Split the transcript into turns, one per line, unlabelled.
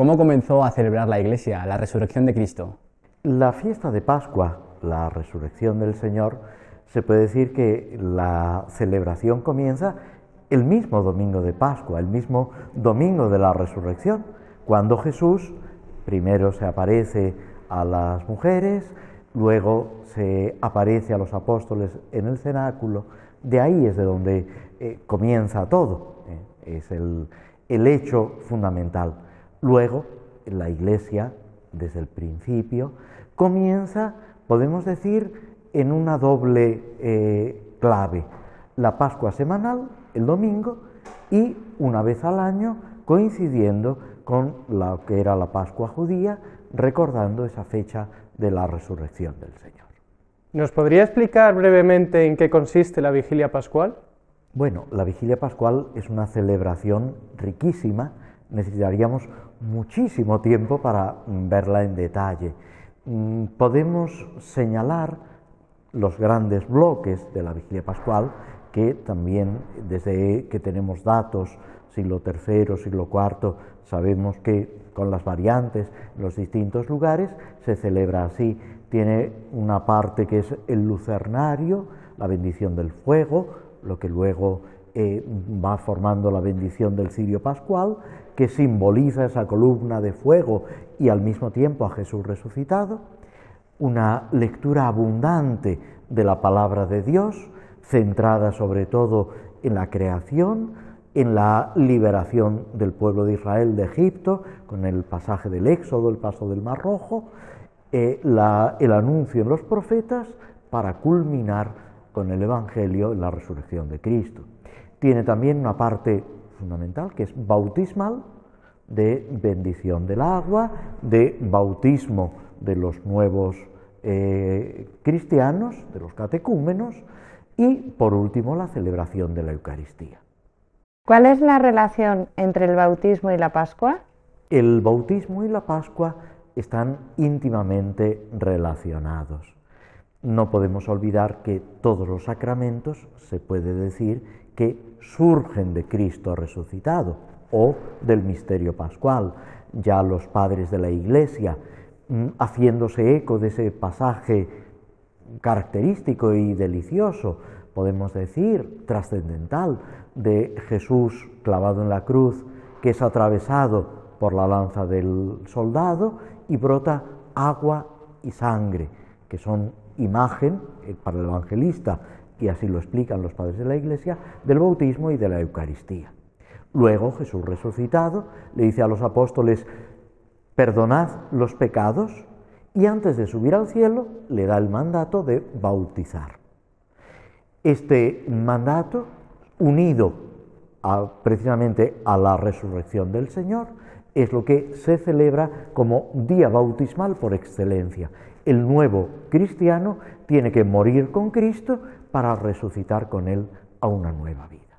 ¿Cómo comenzó a celebrar la Iglesia la resurrección de Cristo?
La fiesta de Pascua, la resurrección del Señor, se puede decir que la celebración comienza el mismo domingo de Pascua, el mismo domingo de la resurrección, cuando Jesús primero se aparece a las mujeres, luego se aparece a los apóstoles en el cenáculo, de ahí es de donde eh, comienza todo, eh, es el, el hecho fundamental. Luego, la Iglesia, desde el principio, comienza, podemos decir, en una doble eh, clave. La Pascua semanal, el domingo, y una vez al año, coincidiendo con lo que era la Pascua judía, recordando esa fecha de la resurrección del Señor.
¿Nos podría explicar brevemente en qué consiste la vigilia pascual?
Bueno, la vigilia pascual es una celebración riquísima, necesitaríamos muchísimo tiempo para verla en detalle. Mm, podemos señalar los grandes bloques de la vigilia pascual, que también desde que tenemos datos, siglo III, siglo IV, sabemos que con las variantes en los distintos lugares se celebra así. Tiene una parte que es el lucernario, la bendición del fuego, lo que luego eh, va formando la bendición del cirio pascual, que simboliza esa columna de fuego y al mismo tiempo a Jesús resucitado, una lectura abundante de la palabra de Dios, centrada sobre todo en la creación, en la liberación del pueblo de Israel de Egipto, con el pasaje del Éxodo, el paso del Mar Rojo, eh, el anuncio en los profetas, para culminar con el Evangelio en la resurrección de Cristo. Tiene también una parte fundamental que es bautismal, de bendición del agua, de bautismo de los nuevos eh, cristianos, de los catecúmenos, y por último la celebración de la Eucaristía.
¿Cuál es la relación entre el bautismo y la Pascua?
El bautismo y la Pascua están íntimamente relacionados. No podemos olvidar que todos los sacramentos se puede decir que surgen de Cristo resucitado o del misterio pascual. Ya los padres de la Iglesia, mm, haciéndose eco de ese pasaje característico y delicioso, podemos decir, trascendental, de Jesús clavado en la cruz, que es atravesado por la lanza del soldado y brota agua y sangre, que son imagen eh, para el evangelista, y así lo explican los padres de la Iglesia, del bautismo y de la Eucaristía. Luego Jesús resucitado le dice a los apóstoles, perdonad los pecados, y antes de subir al cielo le da el mandato de bautizar. Este mandato, unido precisamente a la resurrección del Señor, es lo que se celebra como día bautismal por excelencia. El nuevo cristiano tiene que morir con Cristo para resucitar con Él a una nueva vida.